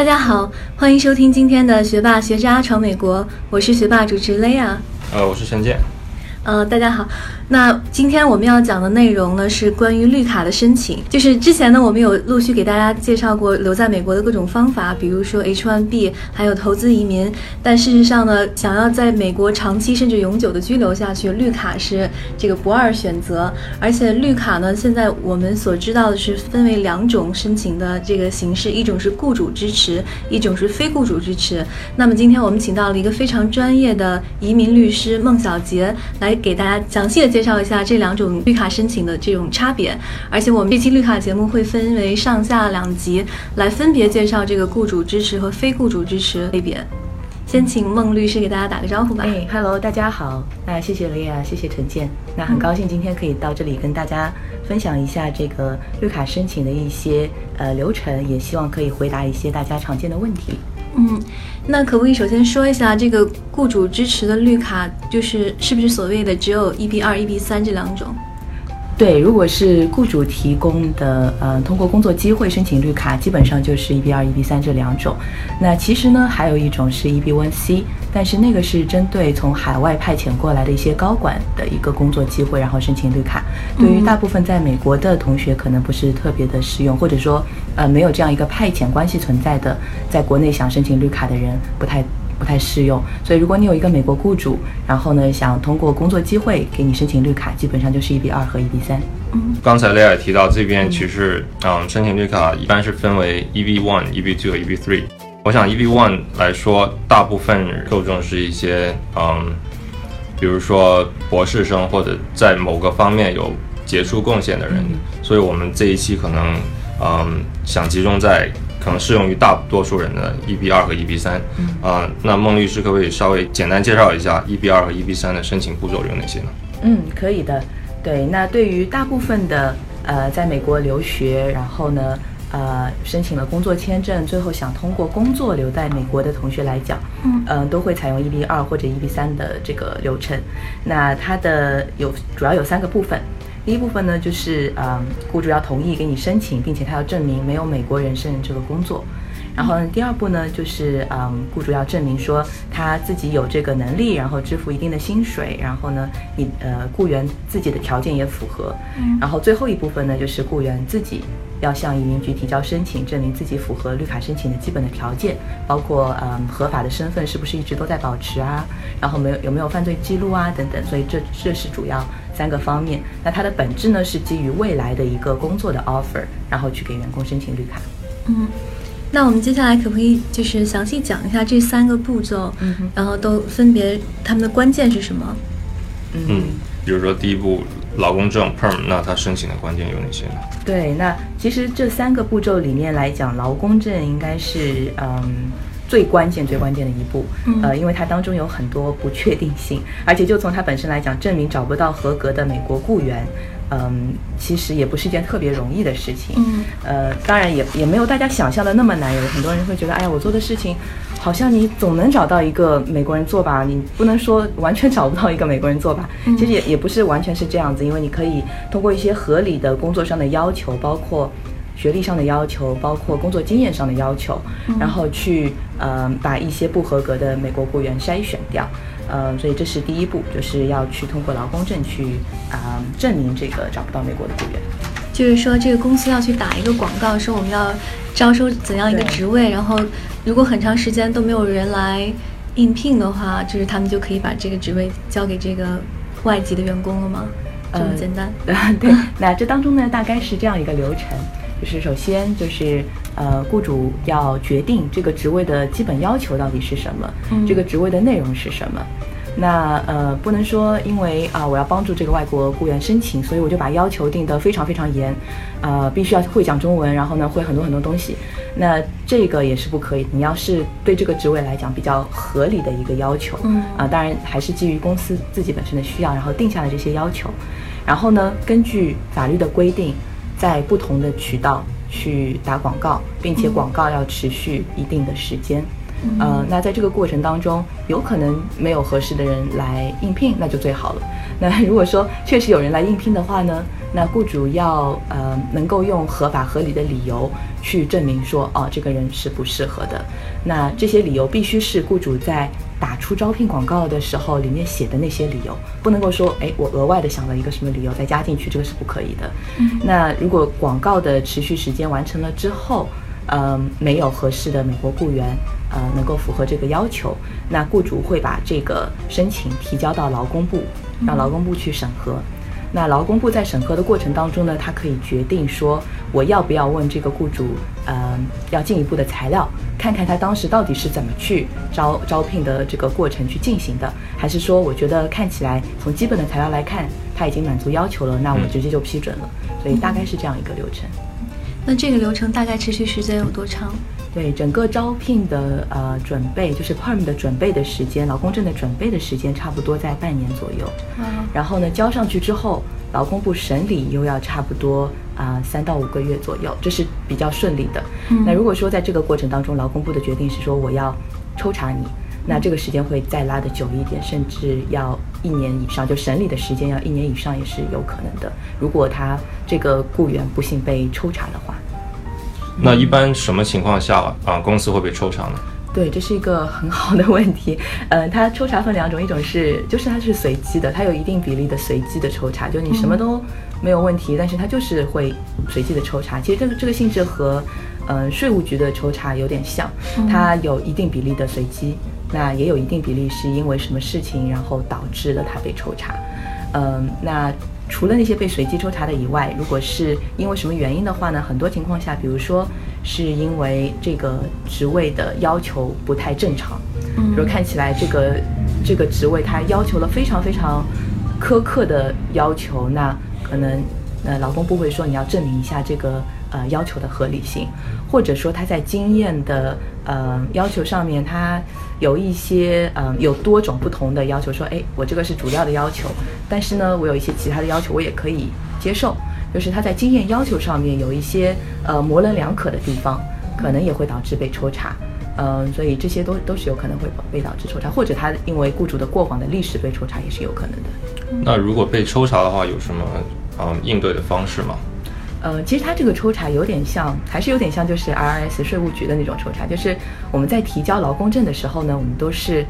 大家好，欢迎收听今天的学霸学渣闯美国，我是学霸主持雷亚。呃，我是陈建。呃，大家好。那今天我们要讲的内容呢，是关于绿卡的申请。就是之前呢，我们有陆续给大家介绍过留在美国的各种方法，比如说 H1B，还有投资移民。但事实上呢，想要在美国长期甚至永久的居留下去，绿卡是这个不二选择。而且绿卡呢，现在我们所知道的是分为两种申请的这个形式，一种是雇主支持，一种是非雇主支持。那么今天我们请到了一个非常专业的移民律师孟小杰，来给大家详细的介。绍一下这两种绿卡申请的这种差别，而且我们这期绿卡节目会分为上下两集，来分别介绍这个雇主支持和非雇主支持类别。先请孟律师给大家打个招呼吧。哎，Hello，大家好。那谢谢雷亚，谢谢陈建。那很高兴今天可以到这里跟大家分享一下这个绿卡申请的一些呃流程，也希望可以回答一些大家常见的问题。嗯，那可不可以首先说一下这个雇主支持的绿卡，就是是不是所谓的只有 EB 二、EB 三这两种？对，如果是雇主提供的，呃，通过工作机会申请绿卡，基本上就是 EB 二、EB 三这两种。那其实呢，还有一种是 EB one C，但是那个是针对从海外派遣过来的一些高管的一个工作机会，然后申请绿卡。对于大部分在美国的同学，可能不是特别的适用，或者说，呃，没有这样一个派遣关系存在的，在国内想申请绿卡的人，不太。不太适用，所以如果你有一个美国雇主，然后呢想通过工作机会给你申请绿卡，基本上就是一比二和一比三。嗯，刚才雷亚提到这边其实，嗯，申请绿卡一般是分为 EB one、EB two 和 EB three。我想 EB one 来说，大部分受众是一些，嗯，比如说博士生或者在某个方面有杰出贡献的人，所以我们这一期可能，嗯，想集中在。可能适用于大多数人的 EB 二和 EB 三，啊，那孟律师可不可以稍微简单介绍一下 EB 二和 EB 三的申请步骤有哪些呢？嗯，可以的。对，那对于大部分的呃在美国留学，然后呢呃申请了工作签证，最后想通过工作留在美国的同学来讲，嗯，都会采用 EB 二或者 EB 三的这个流程。那它的有主要有三个部分。第一部分呢，就是嗯，雇主要同意给你申请，并且他要证明没有美国人胜任这个工作。然后第二步呢，就是嗯，雇主要证明说他自己有这个能力，然后支付一定的薪水。然后呢，你呃，雇员自己的条件也符合。然后最后一部分呢，就是雇员自己要向移民局提交申请，证明自己符合绿卡申请的基本的条件，包括嗯，合法的身份是不是一直都在保持啊？然后没有有没有犯罪记录啊？等等。所以这这是主要。三个方面，那它的本质呢是基于未来的一个工作的 offer，然后去给员工申请绿卡。嗯，那我们接下来可不可以就是详细讲一下这三个步骤，嗯然后都分别他们的关键是什么？嗯，比如说第一步劳工证 perm，那他申请的关键有哪些呢？对，那其实这三个步骤里面来讲，劳工证应该是嗯。最关键、最关键的一步，呃，因为它当中有很多不确定性，而且就从它本身来讲，证明找不到合格的美国雇员，嗯，其实也不是一件特别容易的事情。嗯，呃，当然也也没有大家想象的那么难。有很多人会觉得，哎呀，我做的事情，好像你总能找到一个美国人做吧？你不能说完全找不到一个美国人做吧？其实也也不是完全是这样子，因为你可以通过一些合理的工作上的要求，包括。学历上的要求，包括工作经验上的要求，然后去呃把一些不合格的美国雇员筛选掉，呃，所以这是第一步，就是要去通过劳工证去啊证明这个找不到美国的雇员。就是说，这个公司要去打一个广告，说我们要招收怎样一个职位，然后如果很长时间都没有人来应聘的话，就是他们就可以把这个职位交给这个外籍的员工了吗？这么简单？对，那这当中呢，大概是这样一个流程。就是首先就是，呃，雇主要决定这个职位的基本要求到底是什么，这个职位的内容是什么。那呃，不能说因为啊，我要帮助这个外国雇员申请，所以我就把要求定得非常非常严，呃，必须要会讲中文，然后呢会很多很多东西。那这个也是不可以。你要是对这个职位来讲比较合理的一个要求，嗯啊，当然还是基于公司自己本身的需要，然后定下了这些要求。然后呢，根据法律的规定。在不同的渠道去打广告，并且广告要持续一定的时间。呃，那在这个过程当中，有可能没有合适的人来应聘，那就最好了。那如果说确实有人来应聘的话呢，那雇主要呃能够用合法合理的理由去证明说，哦，这个人是不适合的。那这些理由必须是雇主在打出招聘广告的时候里面写的那些理由，不能够说，哎，我额外的想了一个什么理由再加进去，这个是不可以的。那如果广告的持续时间完成了之后，呃，没有合适的美国雇员，呃，能够符合这个要求，那雇主会把这个申请提交到劳工部，让劳工部去审核。那劳工部在审核的过程当中呢，他可以决定说，我要不要问这个雇主，呃，要进一步的材料，看看他当时到底是怎么去招招聘的这个过程去进行的，还是说，我觉得看起来从基本的材料来看，他已经满足要求了，那我直接就批准了。所以大概是这样一个流程。那这个流程大概持续时间有多长？对整个招聘的呃准备，就是 perm 的准备的时间，劳工证的准备的时间，差不多在半年左右。嗯，然后呢，交上去之后，劳工部审理又要差不多啊三到五个月左右，这是比较顺利的。那如果说在这个过程当中，劳工部的决定是说我要抽查你，那这个时间会再拉的久一点，甚至要一年以上，就审理的时间要一年以上也是有可能的。如果他这个雇员不幸被抽查的话。那一般什么情况下啊公司会被抽查呢？对，这是一个很好的问题。呃，它抽查分两种，一种是就是它是随机的，它有一定比例的随机的抽查，就你什么都没有问题，但是它就是会随机的抽查。其实这个这个性质和呃税务局的抽查有点像，它有一定比例的随机，那也有一定比例是因为什么事情然后导致了他被抽查。嗯，那。除了那些被随机抽查的以外，如果是因为什么原因的话呢？很多情况下，比如说是因为这个职位的要求不太正常，比如看起来这个这个职位它要求了非常非常苛刻的要求，那可能呃劳工部会说你要证明一下这个呃要求的合理性，或者说他在经验的呃要求上面他。有一些嗯，有多种不同的要求，说，哎，我这个是主要的要求，但是呢，我有一些其他的要求，我也可以接受。就是他在经验要求上面有一些呃模棱两可的地方，可能也会导致被抽查。嗯，所以这些都都是有可能会被导致抽查，或者他因为雇主的过往的历史被抽查也是有可能的。那如果被抽查的话，有什么嗯应对的方式吗？呃，其实它这个抽查有点像，还是有点像，就是 IRS 税务局的那种抽查，就是我们在提交劳工证的时候呢，我们都是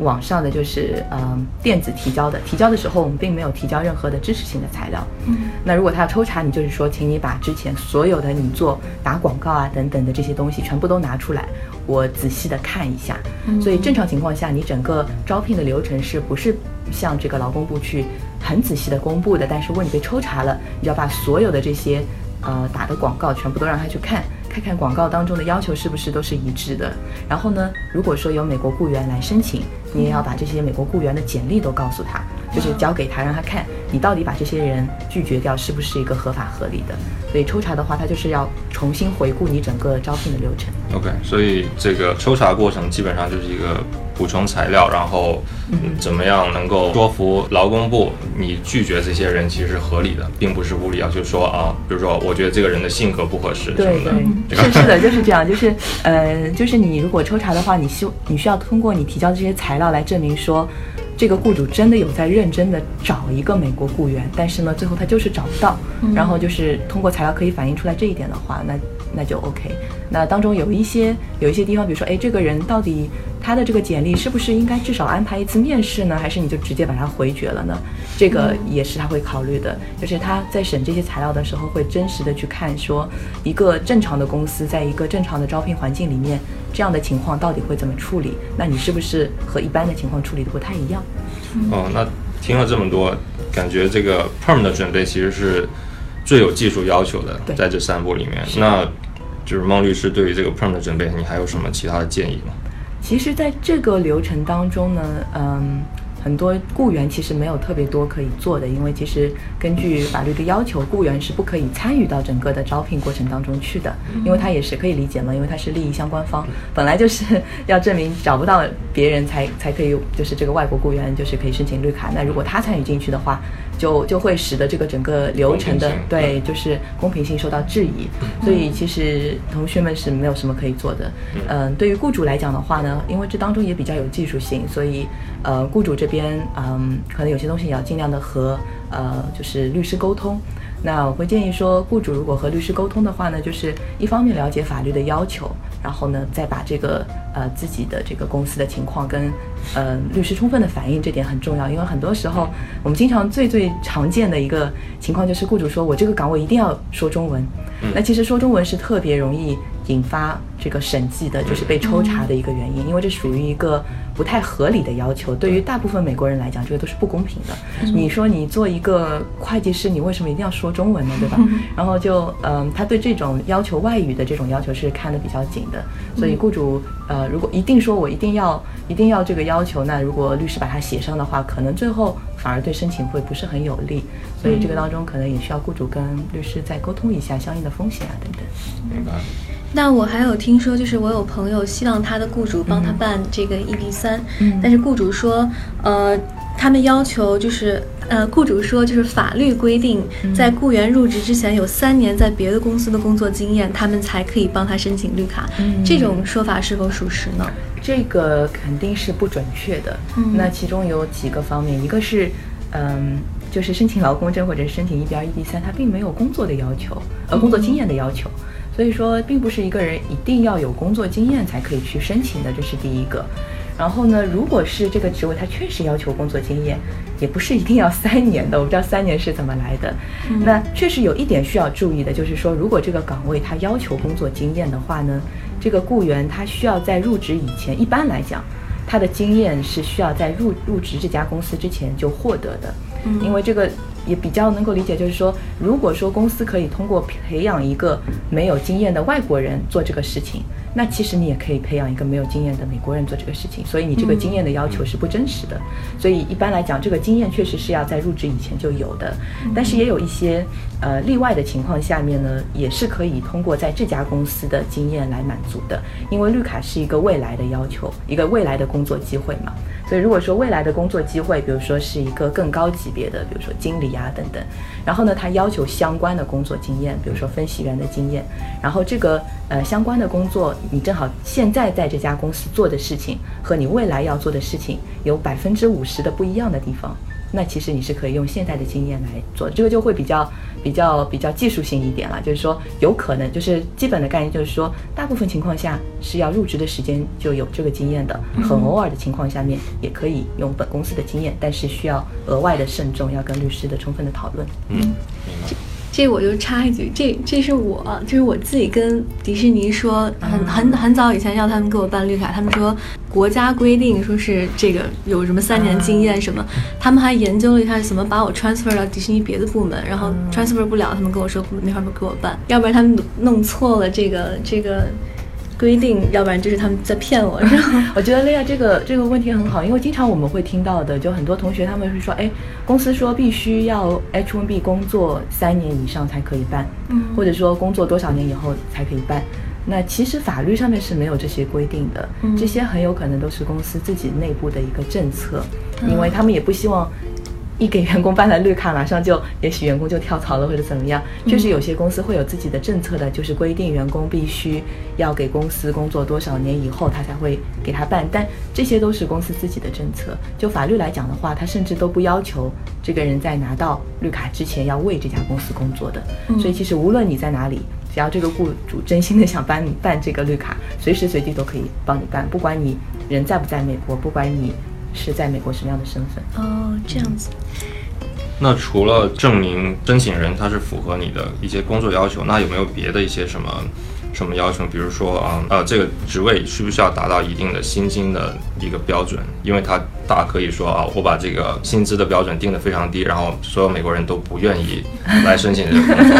网上的，就是嗯电子提交的。提交的时候，我们并没有提交任何的支持性的材料。嗯。那如果他要抽查你，就是说，请你把之前所有的你做打广告啊等等的这些东西全部都拿出来，我仔细的看一下。嗯。所以正常情况下，你整个招聘的流程是不是向这个劳工部去？很仔细的公布的，但是如果你被抽查了，你就要把所有的这些，呃，打的广告全部都让他去看，看看广告当中的要求是不是都是一致的。然后呢，如果说有美国雇员来申请，你也要把这些美国雇员的简历都告诉他，就是交给他，让他看你到底把这些人拒绝掉是不是一个合法合理的。所以抽查的话，他就是要重新回顾你整个招聘的流程。OK，所以这个抽查过程基本上就是一个。补充材料，然后怎么样能够说服劳工部？你拒绝这些人其实是合理的，并不是无理要求说啊，比如说我觉得这个人的性格不合适什么的。是是的，就是这样，就是呃，就是你如果抽查的话，你需你需要通过你提交的这些材料来证明说，这个雇主真的有在认真的找一个美国雇员，但是呢，最后他就是找不到，然后就是通过材料可以反映出来这一点的话，那。那就 OK。那当中有一些有一些地方，比如说，哎，这个人到底他的这个简历是不是应该至少安排一次面试呢？还是你就直接把他回绝了呢？这个也是他会考虑的。就是他在审这些材料的时候，会真实的去看，说一个正常的公司在一个正常的招聘环境里面，这样的情况到底会怎么处理？那你是不是和一般的情况处理的不太一样？哦，那听了这么多，感觉这个 Perm 的准备其实是。最有技术要求的，在这三步里面，那就是孟律师对于这个 perm 的准备，你还有什么其他的建议吗？其实，在这个流程当中呢，嗯，很多雇员其实没有特别多可以做的，因为其实根据法律的要求，雇员是不可以参与到整个的招聘过程当中去的，因为他也是可以理解嘛，因为他是利益相关方，本来就是要证明找不到别人才才可以，就是这个外国雇员就是可以申请绿卡。那如果他参与进去的话，就就会使得这个整个流程的对就是公平性受到质疑。所以其实同学们是没有什么可以做的。嗯，对于雇主来讲的话呢，因为这当中也比较有技术性，所以呃，雇主这边嗯，可能有些东西也要尽量的和呃，就是律师沟通。那我会建议说，雇主如果和律师沟通的话呢，就是一方面了解法律的要求，然后呢，再把这个呃自己的这个公司的情况跟呃律师充分的反映，这点很重要。因为很多时候，我们经常最最常见的一个情况就是，雇主说我这个岗位一定要说中文。那其实说中文是特别容易引发这个审计的，就是被抽查的一个原因，因为这属于一个不太合理的要求。对于大部分美国人来讲，这个都是不公平的。你说你做一个会计师，你为什么一定要说中文呢？对吧？然后就嗯，他对这种要求外语的这种要求是看得比较紧的。所以雇主呃，如果一定说我一定要一定要这个要求，那如果律师把它写上的话，可能最后反而对申请会不是很有利。所以这个当中可能也需要雇主跟律师再沟通一下相应的。风险啊，等等。明白。那我还有听说，就是我有朋友希望他的雇主帮他办这个 EB 三，但是雇主说，呃，他们要求就是，呃，雇主说就是法律规定，在雇员入职之前有三年在别的公司的工作经验，他们才可以帮他申请绿卡。这种说法是否属实呢？这个肯定是不准确的。那其中有几个方面，一个是，嗯。就是申请劳工证或者申请 EB 二、EB 三它并没有工作的要求，呃，工作经验的要求，所以说并不是一个人一定要有工作经验才可以去申请的，这是第一个。然后呢，如果是这个职位，它确实要求工作经验，也不是一定要三年的。我不知道三年是怎么来的。那确实有一点需要注意的，就是说，如果这个岗位它要求工作经验的话呢，这个雇员他需要在入职以前，一般来讲，他的经验是需要在入入职这家公司之前就获得的。因为这个也比较能够理解，就是说，如果说公司可以通过培养一个没有经验的外国人做这个事情。那其实你也可以培养一个没有经验的美国人做这个事情，所以你这个经验的要求是不真实的。所以一般来讲，这个经验确实是要在入职以前就有的。但是也有一些呃例外的情况下面呢，也是可以通过在这家公司的经验来满足的。因为绿卡是一个未来的要求，一个未来的工作机会嘛。所以如果说未来的工作机会，比如说是一个更高级别的，比如说经理啊等等，然后呢，他要求相关的工作经验，比如说分析员的经验，然后这个呃相关的工作。你正好现在在这家公司做的事情和你未来要做的事情有百分之五十的不一样的地方，那其实你是可以用现在的经验来做，这个就会比较比较比较技术性一点了。就是说，有可能就是基本的概念，就是说，大部分情况下是要入职的时间就有这个经验的，很偶尔的情况下面也可以用本公司的经验，但是需要额外的慎重，要跟律师的充分的讨论。嗯。这我就插一句，这这是我，就是我自己跟迪士尼说，很很很早以前要他们给我办绿卡，他们说国家规定说是这个有什么三年经验什么，他们还研究了一下怎么把我 transfer 到迪士尼别的部门，然后 transfer 不了，他们跟我说没法给我办，要不然他们弄错了这个这个。规定，要不然就是他们在骗我。我觉得雷亚这个这个问题很好，因为经常我们会听到的，就很多同学他们会说，哎，公司说必须要 H1B 工作三年以上才可以办，嗯，或者说工作多少年以后才可以办。那其实法律上面是没有这些规定的，这些很有可能都是公司自己内部的一个政策，因为他们也不希望。一给员工办了绿卡，马上就也许员工就跳槽了或者怎么样。就是有些公司会有自己的政策的，就是规定员工必须要给公司工作多少年以后，他才会给他办。但这些都是公司自己的政策。就法律来讲的话，他甚至都不要求这个人在拿到绿卡之前要为这家公司工作的。所以其实无论你在哪里，只要这个雇主真心的想帮你办这个绿卡，随时随地都可以帮你办，不管你人在不在美国，不管你。是在美国什么样的身份？哦，这样子。那除了证明申请人他是符合你的一些工作要求，那有没有别的一些什么什么要求？比如说啊呃，这个职位需不需要达到一定的薪金的一个标准？因为他大可以说啊，我把这个薪资的标准定得非常低，然后所有美国人都不愿意来申请这个工作，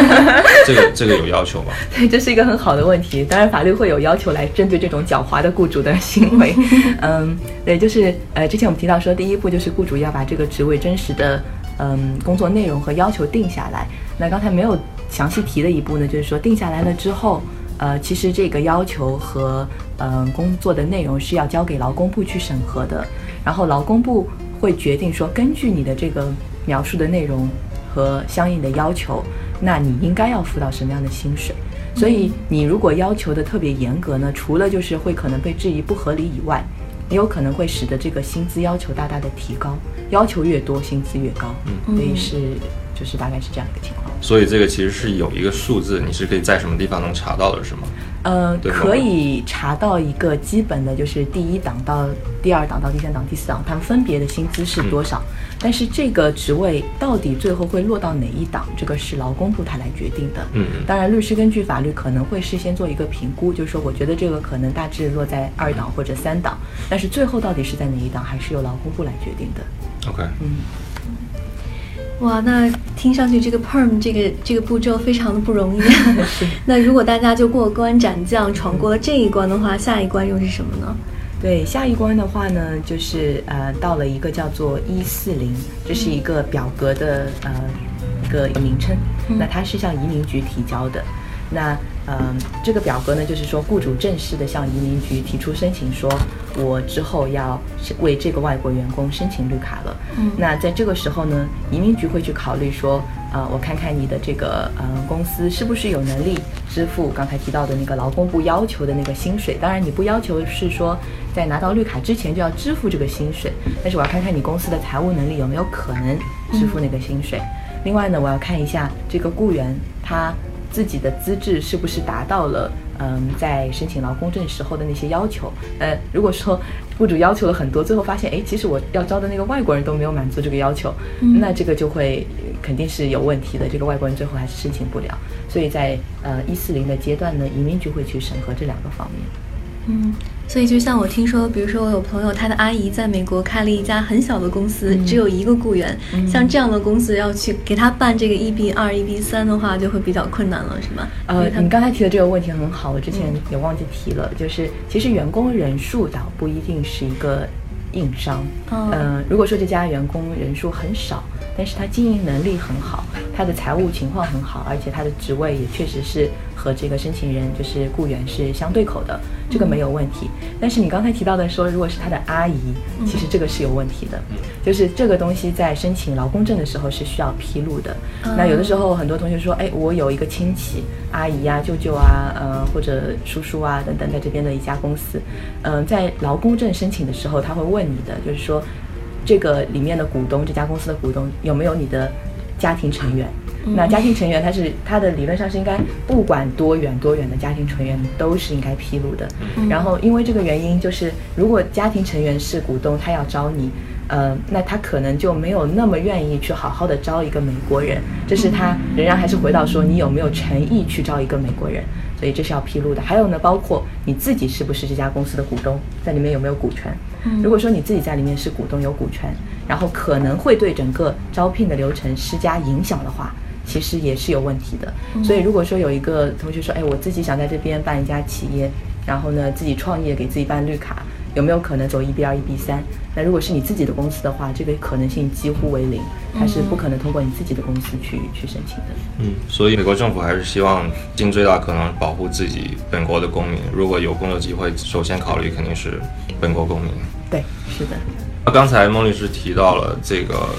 这个 这个有要求吗？对，这是一个很好的问题。当然，法律会有要求来针对这种狡猾的雇主的行为。嗯，对，就是呃，之前我们提到说，第一步就是雇主要把这个职位真实的嗯工作内容和要求定下来。那刚才没有详细提的一步呢，就是说定下来了之后，呃，其实这个要求和嗯工作的内容是要交给劳工部去审核的，然后劳工部会决定说，根据你的这个描述的内容和相应的要求，那你应该要付到什么样的薪水。所以你如果要求的特别严格呢，除了就是会可能被质疑不合理以外，也有可能会使得这个薪资要求大大的提高，要求越多，薪资越高。嗯，所以是就是大概是这样一个情况。所以这个其实是有一个数字，你是可以在什么地方能查到的，是吗？呃，可以查到一个基本的，就是第一档到第二档到第三档、第四档，他们分别的薪资是多少。但是这个职位到底最后会落到哪一档，这个是劳工部他来决定的。嗯，当然，律师根据法律可能会事先做一个评估，就是说我觉得这个可能大致落在二档或者三档，但是最后到底是在哪一档，还是由劳工部来决定的。OK，嗯。哇，那听上去这个 perm 这个这个步骤非常的不容易。那如果大家就过关斩将，闯过了这一关的话，下一关又是什么呢？对，下一关的话呢，就是呃，到了一个叫做一四零，这是一个表格的呃一个名称。那它是向移民局提交的。那嗯，这个表格呢，就是说雇主正式的向移民局提出申请，说我之后要为这个外国员工申请绿卡了。嗯，那在这个时候呢，移民局会去考虑说，呃，我看看你的这个呃公司是不是有能力支付刚才提到的那个劳工部要求的那个薪水。当然，你不要求是说在拿到绿卡之前就要支付这个薪水，但是我要看看你公司的财务能力有没有可能支付那个薪水。另外呢，我要看一下这个雇员他。自己的资质是不是达到了？嗯，在申请劳工证时候的那些要求，呃，如果说雇主要求了很多，最后发现，哎，其实我要招的那个外国人都没有满足这个要求，那这个就会肯定是有问题的。这个外国人最后还是申请不了。所以在呃一四零的阶段呢，移民局会去审核这两个方面。嗯。所以，就像我听说，比如说我有朋友，他的阿姨在美国开了一家很小的公司，只有一个雇员。像这样的公司要去给他办这个 EB 二、EB 三的话，就会比较困难了，是吗？呃，你刚才提的这个问题很好，我之前也忘记提了，就是其实员工人数倒不一定是一个硬伤。嗯，如果说这家员工人数很少，但是他经营能力很好，他的财务情况很好，而且他的职位也确实是。和这个申请人就是雇员是相对口的，这个没有问题。但是你刚才提到的说，如果是他的阿姨，其实这个是有问题的。就是这个东西在申请劳工证的时候是需要披露的。那有的时候很多同学说，哎，我有一个亲戚，阿姨呀、舅舅啊，呃或者叔叔啊等等，在这边的一家公司，嗯，在劳工证申请的时候，他会问你的，就是说这个里面的股东，这家公司的股东有没有你的家庭成员？那家庭成员他是他的理论上是应该不管多远多远的家庭成员都是应该披露的。然后因为这个原因，就是如果家庭成员是股东，他要招你，呃，那他可能就没有那么愿意去好好的招一个美国人。这是他仍然还是回到说你有没有诚意去招一个美国人，所以这是要披露的。还有呢，包括你自己是不是这家公司的股东，在里面有没有股权？如果说你自己在里面是股东有股权，然后可能会对整个招聘的流程施加影响的话。其实也是有问题的，所以如果说有一个同学说，哎，我自己想在这边办一家企业，然后呢自己创业给自己办绿卡，有没有可能走一 B 二一 B 三？那如果是你自己的公司的话，这个可能性几乎为零，它是不可能通过你自己的公司去去申请的。嗯，所以美国政府还是希望尽最大可能保护自己本国的公民，如果有工作机会，首先考虑肯定是本国公民。对，是的。那刚才孟律师提到了这个。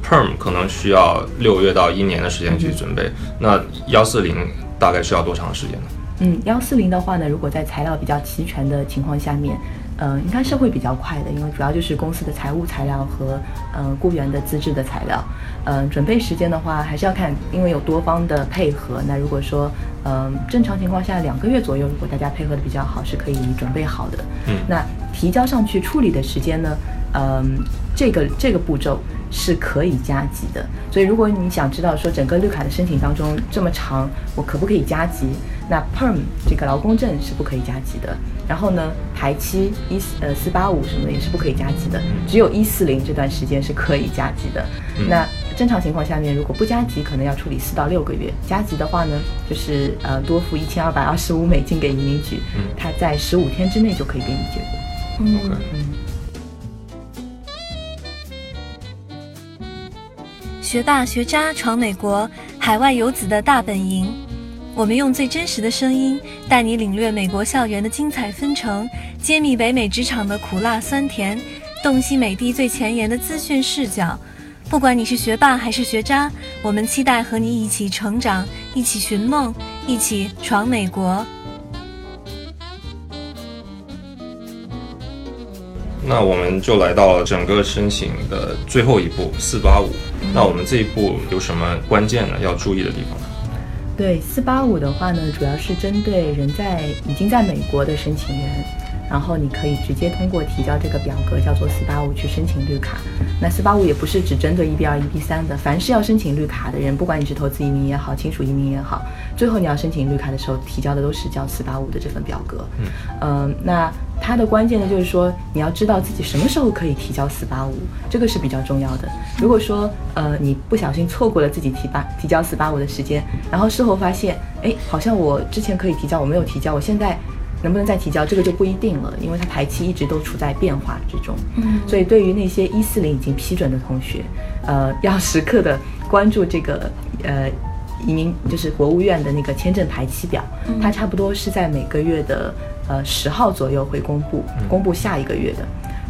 Perm 可能需要六个月到一年的时间去准备，那幺四零大概需要多长时间呢？嗯，幺四零的话呢，如果在材料比较齐全的情况下面，嗯，应该是会比较快的，因为主要就是公司的财务材料和嗯雇员的资质的材料。嗯，准备时间的话，还是要看，因为有多方的配合。那如果说嗯正常情况下两个月左右，如果大家配合的比较好，是可以准备好的。嗯，那提交上去处理的时间呢？嗯，这个这个步骤。是可以加急的，所以如果你想知道说整个绿卡的申请当中这么长，我可不可以加急？那 Perm 这个劳工证是不可以加急的。然后呢，排期一呃四八五什么的也是不可以加急的，只有一四零这段时间是可以加急的。那正常情况下面，如果不加急，可能要处理四到六个月；加急的话呢，就是呃多付一千二百二十五美金给移民局，他在十五天之内就可以给你结果。嗯嗯。学霸学渣闯美国，海外游子的大本营。我们用最真实的声音带你领略美国校园的精彩纷呈，揭秘北美职场的苦辣酸甜，洞悉美帝最前沿的资讯视角。不管你是学霸还是学渣，我们期待和你一起成长，一起寻梦，一起闯美国。那我们就来到了整个申请的最后一步四八五。那我们这一步有什么关键呢？要注意的地方？对四八五的话呢，主要是针对人在已经在美国的申请人，然后你可以直接通过提交这个表格，叫做四八五去申请绿卡。那四八五也不是只针对 EB 二、EB 三的，凡是要申请绿卡的人，不管你是投资移民也好，亲属移民也好，最后你要申请绿卡的时候，提交的都是叫四八五的这份表格。嗯，那。它的关键呢，就是说你要知道自己什么时候可以提交四八五，这个是比较重要的。如果说呃你不小心错过了自己提八提交四八五的时间，然后事后发现，哎，好像我之前可以提交，我没有提交，我现在能不能再提交，这个就不一定了，因为它排期一直都处在变化之中。嗯，所以对于那些一四零已经批准的同学，呃，要时刻的关注这个呃移民就是国务院的那个签证排期表，它差不多是在每个月的。呃，十号左右会公布，公布下一个月的，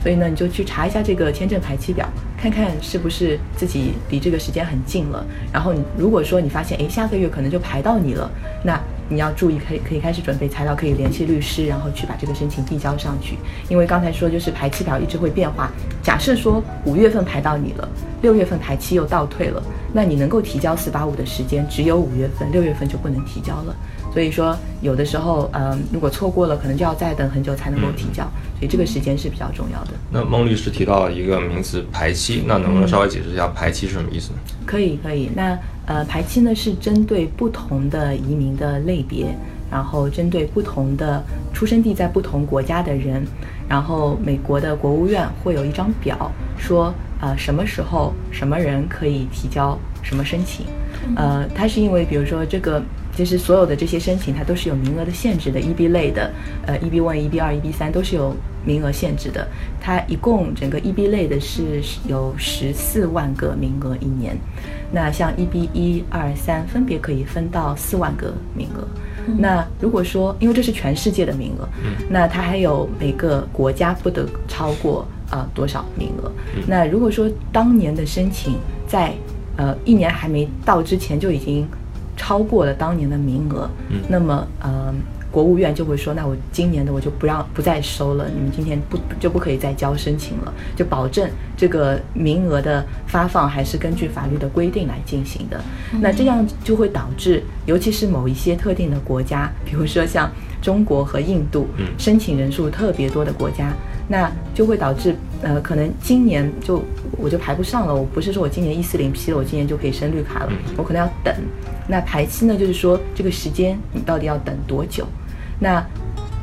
所以呢，你就去查一下这个签证排期表，看看是不是自己离这个时间很近了。然后你如果说你发现，哎，下个月可能就排到你了，那你要注意，可以可以开始准备材料，可以联系律师，然后去把这个申请递交上去。因为刚才说就是排期表一直会变化，假设说五月份排到你了，六月份排期又倒退了，那你能够提交四八五的时间只有五月份，六月份就不能提交了。所以说，有的时候，嗯，如果错过了，可能就要再等很久才能够提交，所以这个时间是比较重要的。那孟律师提到了一个名词“排期”，那能不能稍微解释一下排期是什么意思呢？可以，可以。那呃，排期呢是针对不同的移民的类别，然后针对不同的出生地在不同国家的人，然后美国的国务院会有一张表，说呃什么时候什么人可以提交什么申请，呃，它是因为比如说这个。其实所有的这些申请，它都是有名额的限制的。EB 类的，呃，EB one、EB 二、EB 三都是有名额限制的。它一共整个 EB 类的是有十四万个名额一年。那像 EB 一、二、三分别可以分到四万个名额。那如果说，因为这是全世界的名额，那它还有每个国家不得超过呃多少名额。那如果说当年的申请在呃一年还没到之前就已经。超过了当年的名额，那么呃，国务院就会说，那我今年的我就不让不再收了，你们今天不就不可以再交申请了，就保证这个名额的发放还是根据法律的规定来进行的。那这样就会导致，尤其是某一些特定的国家，比如说像中国和印度，申请人数特别多的国家。那就会导致，呃，可能今年就我就排不上了。我不是说我今年一四零批了，我今年就可以申绿卡了，我可能要等。那排期呢，就是说这个时间你到底要等多久？那，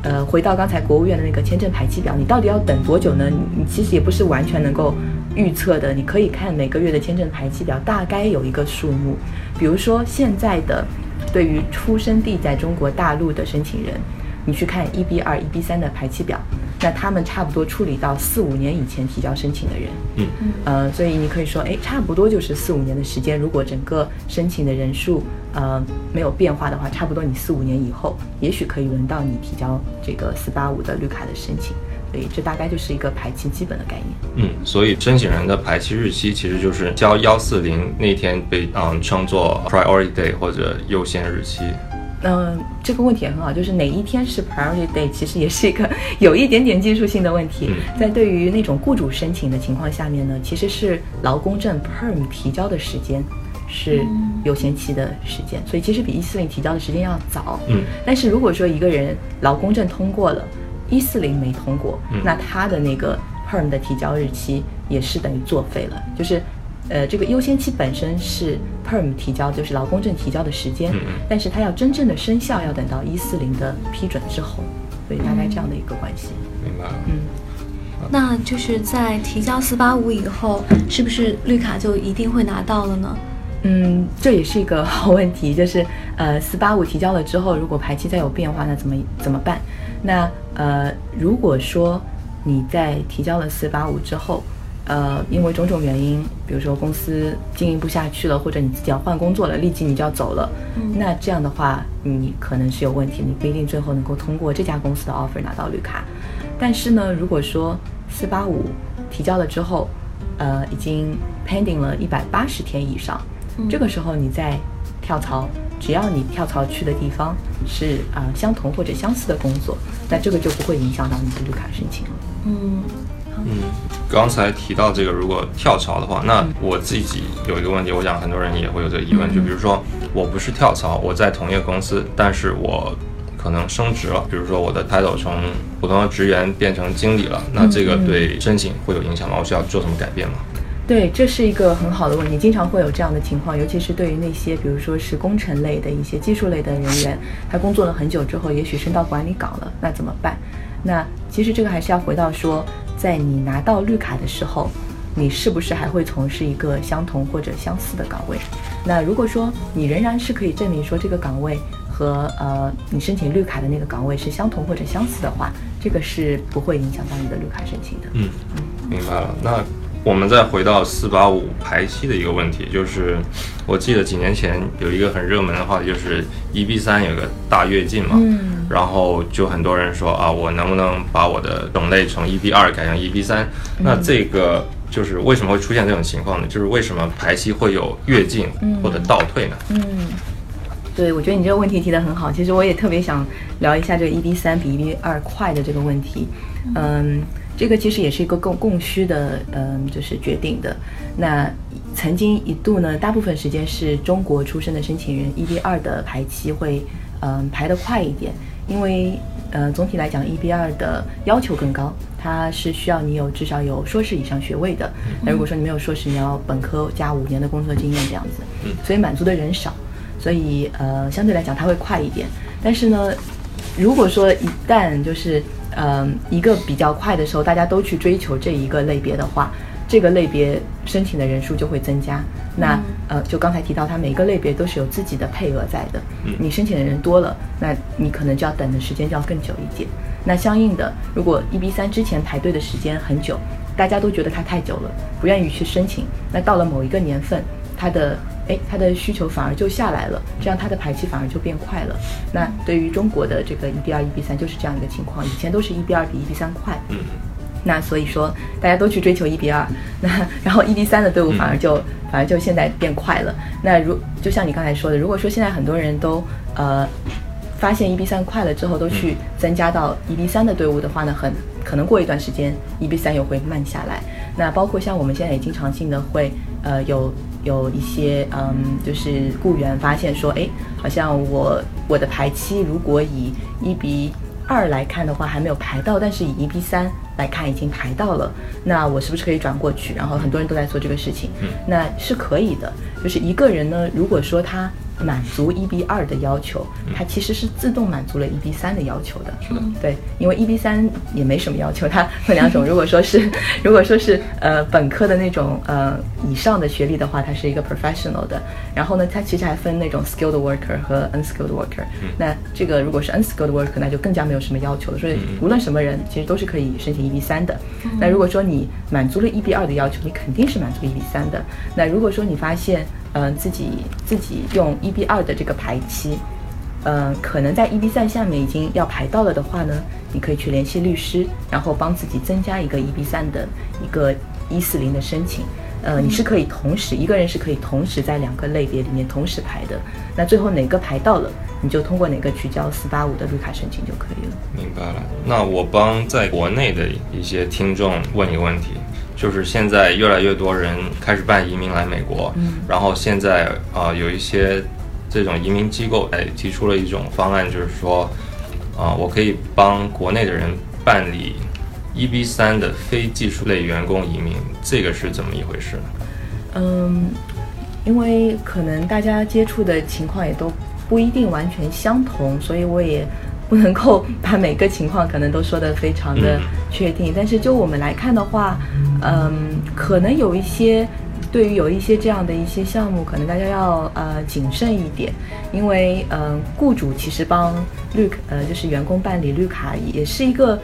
呃，回到刚才国务院的那个签证排期表，你到底要等多久呢？你其实也不是完全能够预测的。你可以看每个月的签证排期表，大概有一个数目。比如说现在的对于出生地在中国大陆的申请人。你去看一 B 二、一 B 三的排期表，那他们差不多处理到四五年以前提交申请的人，嗯嗯，呃，所以你可以说，哎，差不多就是四五年的时间。如果整个申请的人数呃没有变化的话，差不多你四五年以后，也许可以轮到你提交这个四八五的绿卡的申请。所以这大概就是一个排期基本的概念。嗯，所以申请人的排期日期其实就是交幺四零那天被嗯称作 priority day 或者优先日期。嗯，这个问题也很好，就是哪一天是 priority day，其实也是一个 有一点点技术性的问题。在对于那种雇主申请的情况下面呢，其实是劳工证 perm 提交的时间是有限期的时间，所以其实比一四零提交的时间要早。嗯，但是如果说一个人劳工证通过了，一四零没通过，那他的那个 perm 的提交日期也是等于作废了，就是。呃，这个优先期本身是 Perm 提交，就是劳工证提交的时间，但是它要真正的生效要等到一四零的批准之后，所以大概这样的一个关系。明白了。嗯，那就是在提交四八五以后，是不是绿卡就一定会拿到了呢？嗯，这也是一个好问题，就是呃，四八五提交了之后，如果排期再有变化，那怎么怎么办？那呃，如果说你在提交了四八五之后，呃，因为种种原因，比如说公司经营不下去了，或者你自己要换工作了，立即你就要走了，嗯那这样的话，你可能是有问题，你不一定最后能够通过这家公司的 offer 拿到绿卡。但是呢，如果说四八五提交了之后，呃，已经 pending 了一百八十天以上，嗯这个时候你再跳槽，只要你跳槽去的地方是啊、呃相同或者相似的工作，那这个就不会影响到你的绿卡申请了。嗯嗯，刚才提到这个，如果跳槽的话，那我自己有一个问题，我想很多人也会有这个疑问，嗯就比如说我不是跳槽，我在同一个公司，但是我可能升职了，比如说我的 title 从普通的职员变成经理了，那这个对申请会有影响吗？我需要做什么改变吗？对，这是一个很好的问题，经常会有这样的情况，尤其是对于那些比如说是工程类的一些技术类的人员，他工作了很久之后，也许升到管理岗了，那怎么办？那其实这个还是要回到说，在你拿到绿卡的时候，你是不是还会从事一个相同或者相似的岗位？那如果说你仍然是可以证明说这个岗位和呃你申请绿卡的那个岗位是相同或者相似的话，这个是不会影响到你的绿卡申请的。嗯嗯，明白了。那我们再回到四八五排期的一个问题，就是我记得几年前有一个很热门的话题，就是一 B 三有个大跃进嘛，嗯然后就很多人说啊，我能不能把我的种类从一 B 二改成一 B 三？那这个就是为什么会出现这种情况呢？就是为什么排期会有跃进或者倒退呢？嗯，对，我觉得你这个问题提得很好。其实我也特别想聊一下这个 EB 三比 EB 二快的这个问题。嗯，这个其实也是一个供供需的，嗯，就是决定的。那曾经一度呢，大部分时间是中国出生的申请人 EB 二的排期会，嗯，排得快一点，因为呃，总体来讲 EB 二的要求更高。它是需要你有至少有硕士以上学位的，那如果说你没有硕士，你要本科加五年的工作经验这样子，嗯所以满足的人少。所以呃，相对来讲它会快一点。但是呢，如果说一旦就是呃一个比较快的时候，大家都去追求这一个类别的话，这个类别申请的人数就会增加。那呃，就刚才提到，它每一个类别都是有自己的配额在的。嗯你申请的人多了，那你可能就要等的时间就要更久一点。那相应的，如果一 B 三之前排队的时间很久，大家都觉得它太久了，不愿意去申请，那到了某一个年份，它的哎，它的需求反而就下来了，这样它的排期反而就变快了。那对于中国的这个一比二、一比三就是这样一个情况，以前都是一比二比一比三快，嗯那所以说大家都去追求一比二，那然后一比三的队伍反而就、反而就现在变快了。那如就像你刚才说的，如果说现在很多人都呃发现一比三快了之后，都去增加到一比三的队伍的话呢，很可能过一段时间一比三又会慢下来。那包括像我们现在也经常性的会呃有有一些嗯，就是雇员发现说，哎，好像我我的排期如果以一比二来看的话还没有排到，但是以一比三来看已经排到了，那我是不是可以转过去？然后很多人都在做这个事情，嗯那是可以的。就是一个人呢，如果说他满足一比二的要求，它其实是自动满足了一比三的要求的。是的对，因为一比三也没什么要求，它分两种。如果说是，如果说是呃本科的那种呃以上的学历的话，它是一个 professional 的。然后呢，它其实还分那种 skilled worker 和 unskilled worker。那这个如果是 unskilled worker，那就更加没有什么要求了。所以无论什么人，其实都是可以申请一比三的。那如果说你满足了一比二的要求，你肯定是满足一比三的。那如果说你发现嗯、呃自己自己用一比二的这个排期。呃，可能在 EB 三下面已经要排到了的话呢，你可以去联系律师，然后帮自己增加一个 EB 三的一个一四零的申请。呃，你是可以同时一个人是可以同时在两个类别里面同时排的。那最后哪个排到了，你就通过哪个去交四八五的绿卡申请就可以了。明白了。那我帮在国内的一些听众问一个问题，就是现在越来越多人开始办移民来美国，嗯然后现在啊、呃有一些这种移民机构哎提出了一种方案，就是说啊、我可以帮国内的人办理一 B 三的非技术类员工移民，这个是怎么一回事呢？嗯，因为可能大家接触的情况也都不一定完全相同，所以我也不能够把每个情况可能都说得非常的确定。但是就我们来看的话，嗯，可能有一些。对于有一些这样的一些项目，可能大家要呃谨慎一点，因为呃雇主其实帮绿呃就是员工办理绿卡也是一个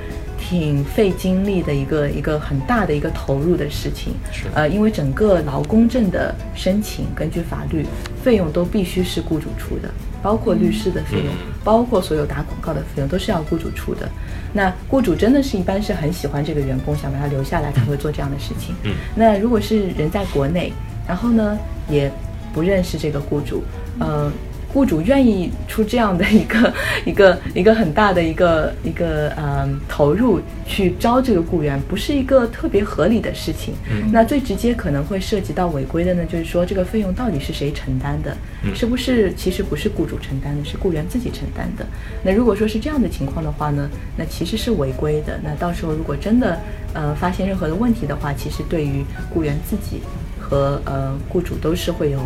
挺费精力的一个一个很大的一个投入的事情。是。呃，因为整个劳工证的申请，根据法律，费用都必须是雇主出的，包括律师的费用，包括所有打广告的费用都是要雇主出的。那雇主真的是一般是很喜欢这个员工，想把他留下来才会做这样的事情。嗯，那如果是人在国内，然后呢也不认识这个雇主，呃。雇主愿意出这样的一个 一个一个很大的一个一个嗯投入去招这个雇员，不是一个特别合理的事情。那最直接可能会涉及到违规的呢，就是说这个费用到底是谁承担的？是不是其实不是雇主承担的，是雇员自己承担的？那如果说是这样的情况的话呢，那其实是违规的。那到时候如果真的呃发现任何的问题的话，其实对于雇员自己和呃雇主都是会有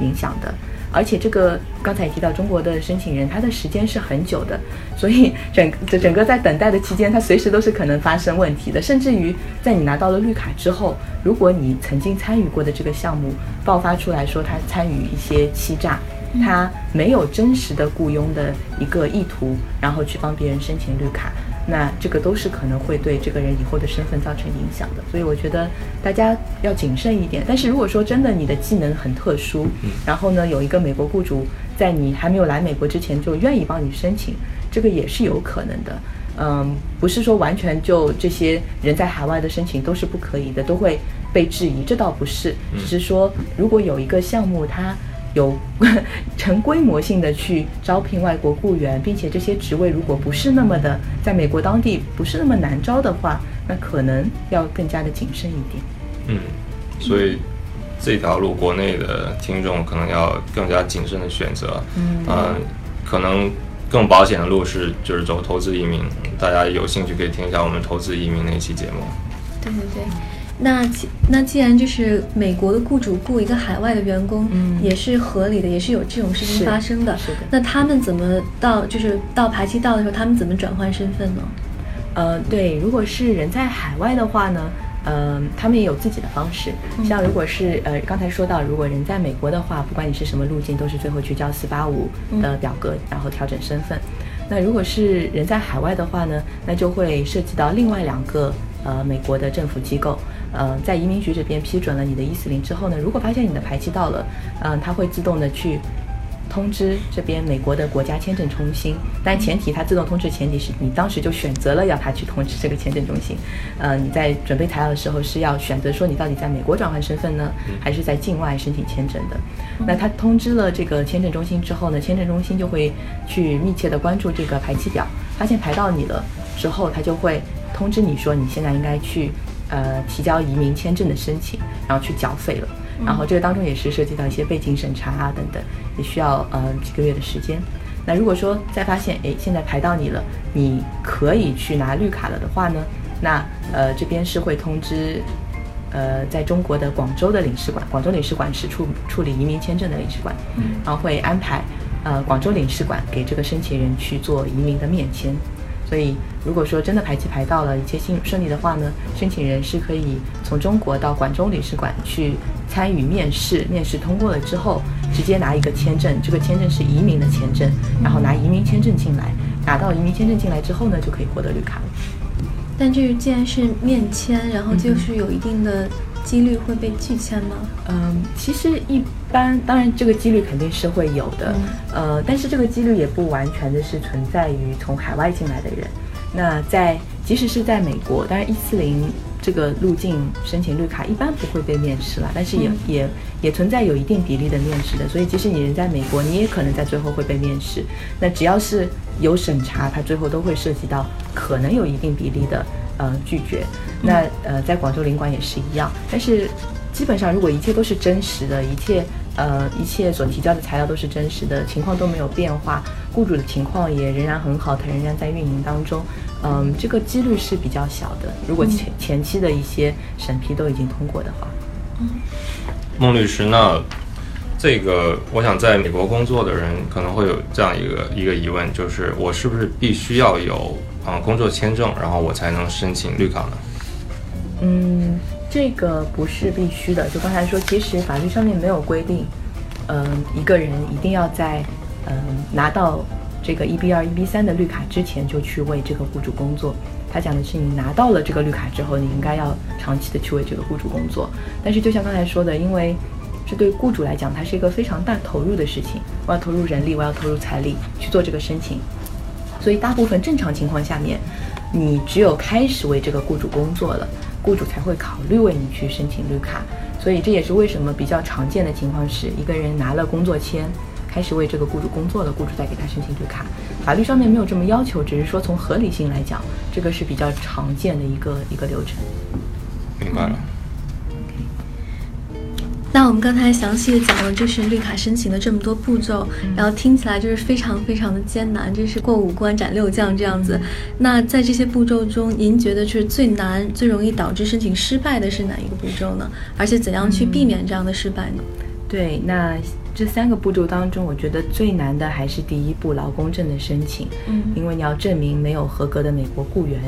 影响的。而且这个刚才提到中国的申请人，他的时间是很久的，所以整整整个在等待的期间，他随时都是可能发生问题的。甚至于在你拿到了绿卡之后，如果你曾经参与过的这个项目爆发出来说他参与一些欺诈，他没有真实的雇佣的一个意图，然后去帮别人申请绿卡。那这个都是可能会对这个人以后的身份造成影响的，所以我觉得大家要谨慎一点。但是如果说真的你的技能很特殊，然后呢有一个美国雇主在你还没有来美国之前就愿意帮你申请，这个也是有可能的。嗯，不是说完全就这些人在海外的申请都是不可以的，都会被质疑，这倒不是，只是说如果有一个项目它。有 成规模性的去招聘外国雇员，并且这些职位如果不是那么的在美国当地不是那么难招的话，那可能要更加的谨慎一点。嗯，所以这条路国内的听众可能要更加谨慎的选择。嗯，可能更保险的路是就是走投资移民。大家有兴趣可以听一下我们投资移民那期节目。对对对。那既那既然就是美国的雇主雇一个海外的员工，嗯，也是合理的，也是有这种事情发生的。是的。那他们怎么到就是到排期到的时候，他们怎么转换身份呢？呃，对，如果是人在海外的话呢，呃，他们也有自己的方式。像如果是呃刚才说到，如果人在美国的话，不管你是什么路径，都是最后去交四八五的表格，然后调整身份。那如果是人在海外的话呢，那就会涉及到另外两个呃美国的政府机构。呃，在移民局这边批准了你的一四零之后呢，如果发现你的排期到了，嗯，他会自动的去通知这边美国的国家签证中心，但前提它自动通知前提是你当时就选择了要他去通知这个签证中心。呃，你在准备材料的时候是要选择说你到底在美国转换身份呢，还是在境外申请签证的。那他通知了这个签证中心之后呢，签证中心就会去密切的关注这个排期表，发现排到你了之后，他就会通知你说你现在应该去。呃，提交移民签证的申请，然后去缴费了，然后这个当中也是涉及到一些背景审查啊等等，也需要呃几个月的时间。那如果说再发现，哎，现在排到你了，你可以去拿绿卡了的话呢，那呃这边是会通知，呃，在中国的广州的领事馆，广州领事馆是处处理移民签证的领事馆，然后会安排呃广州领事馆给这个申请人去做移民的面签。所以，如果说真的排期排到了，一切顺顺利的话呢，申请人是可以从中国到广州领事馆去参与面试，面试通过了之后，直接拿一个签证，这个签证是移民的签证，然后拿移民签证进来，拿到移民签证进来之后呢，就可以获得绿卡了。但这既然是面签，然后就是有一定的。几率会被拒签吗？嗯，其实一般，当然这个几率肯定是会有的，呃，但是这个几率也不完全的是存在于从海外进来的人。那在即使是在美国，当然一四零这个路径申请绿卡一般不会被面试了，但是也也也存在有一定比例的面试的。所以即使你人在美国，你也可能在最后会被面试。那只要是有审查，它最后都会涉及到可能有一定比例的。呃，拒绝。那呃，在广州领馆也是一样。但是，基本上如果一切都是真实的，一切呃，一切所提交的材料都是真实的，情况都没有变化，雇主的情况也仍然很好，他仍然在运营当中。嗯，这个几率是比较小的。如果前前期的一些审批都已经通过的话。嗯。孟律师，那这个我想在美国工作的人可能会有这样一个一个疑问，就是我是不是必须要有啊工作签证，然后我才能申请绿卡呢？嗯，这个不是必须的。就刚才说，其实法律上面没有规定，嗯，一个人一定要在嗯拿到这个 EB 二、EB 三的绿卡之前就去为这个雇主工作。他讲的是，你拿到了这个绿卡之后，你应该要长期的去为这个雇主工作。但是就像刚才说的，因为这对雇主来讲，它是一个非常大投入的事情，我要投入人力，我要投入财力去做这个申请。所以大部分正常情况下面，你只有开始为这个雇主工作了。雇主才会考虑为你去申请绿卡，所以这也是为什么比较常见的情况是一个人拿了工作签，开始为这个雇主工作了，雇主再给他申请绿卡。法律上面没有这么要求，只是说从合理性来讲，这个是比较常见的一个一个流程。明白了。那我们刚才详细的讲了，就是绿卡申请的这么多步骤，然后听起来就是非常非常的艰难，就是过五关斩六将这样子。那在这些步骤中，您觉得就是最难、最容易导致申请失败的是哪一个步骤呢？而且怎样去避免这样的失败呢？对，那这三个步骤当中，我觉得最难的还是第一步劳工证的申请，嗯，因为你要证明没有合格的美国雇员。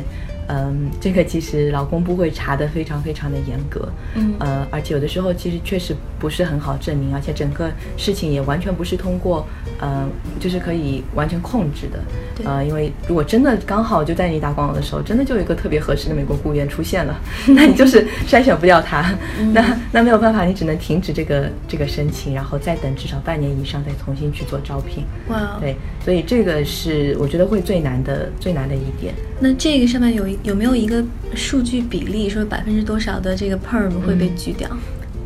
嗯，这个其实劳工部会查的非常非常的严格，嗯，呃，而且有的时候其实确实不是很好证明，而且整个事情也完全不是通过，呃，就是可以完全控制的，呃，因为如果真的刚好就在你打广告的时候，真的就有一个特别合适的美国雇员出现了，那你就是筛选不掉他，那那没有办法，你只能停止这个这个申请，然后再等至少半年以上再重新去做招聘。哇，对，所以这个是我觉得会最难的最难的一点。那这个上面有有没有一个数据比例，说百分之多少的这个 perm 会被拒掉？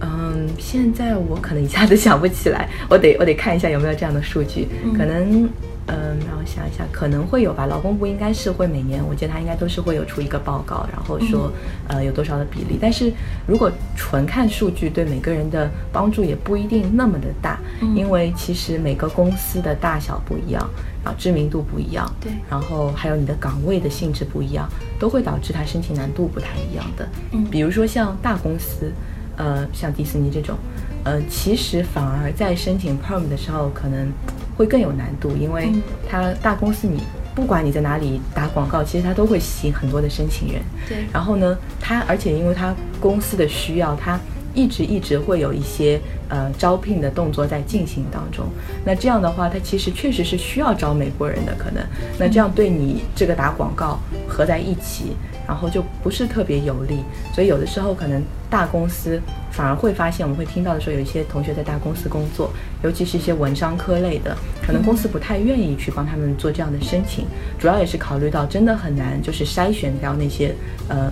嗯，现在我可能一下子想不起来，我得我得看一下有没有这样的数据，可能。嗯，让我想一下，可能会有吧。劳工部应该是会每年，我觉得他应该都是会有出一个报告，然后说，呃，有多少的比例。但是如果纯看数据，对每个人的帮助也不一定那么的大，因为其实每个公司的大小不一样，啊，知名度不一样，对，然后还有你的岗位的性质不一样，都会导致它申请难度不太一样的。嗯，比如说像大公司，呃，像迪士尼这种，呃，其实反而在申请 perm 的时候可能。会更有难度，因为它大公司，你不管你在哪里打广告，其实它都会吸引很多的申请人。对。然后呢，它而且因为它公司的需要，它一直一直会有一些呃招聘的动作在进行当中。那这样的话，它其实确实是需要招美国人的可能。那这样对你这个打广告合在一起。然后就不是特别有利，所以有的时候可能大公司反而会发现，我们会听到的时候，有一些同学在大公司工作，尤其是一些文商科类的，可能公司不太愿意去帮他们做这样的申请，主要也是考虑到真的很难，就是筛选掉那些呃，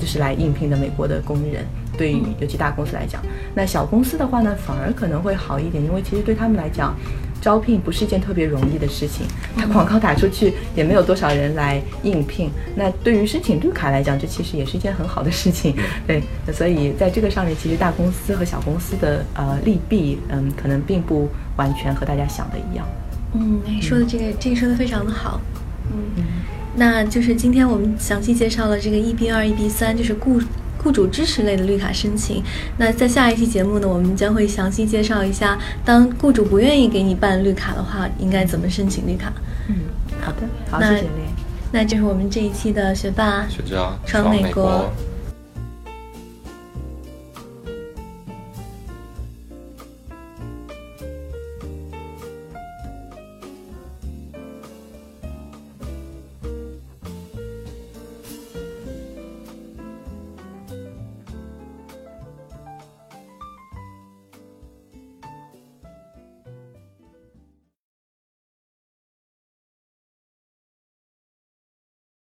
就是来应聘的美国的工人。对于尤其大公司来讲，那小公司的话呢，反而可能会好一点，因为其实对他们来讲。招聘不是一件特别容易的事情，它广告打出去也没有多少人来应聘。那对于申请绿卡来讲，这其实也是一件很好的事情。对，所以在这个上面，其实大公司和小公司的呃利弊，嗯，可能并不完全和大家想的一样。嗯，说的这个这个说的非常的好。嗯，那就是今天我们详细介绍了这个 EB 二、EB 三，就是雇。雇主支持类的绿卡申请，那在下一期节目呢，我们将会详细介绍一下，当雇主不愿意给你办绿卡的话，应该怎么申请绿卡。嗯，好的，好，谢谢那那就是我们这一期的学霸学渣闯美国。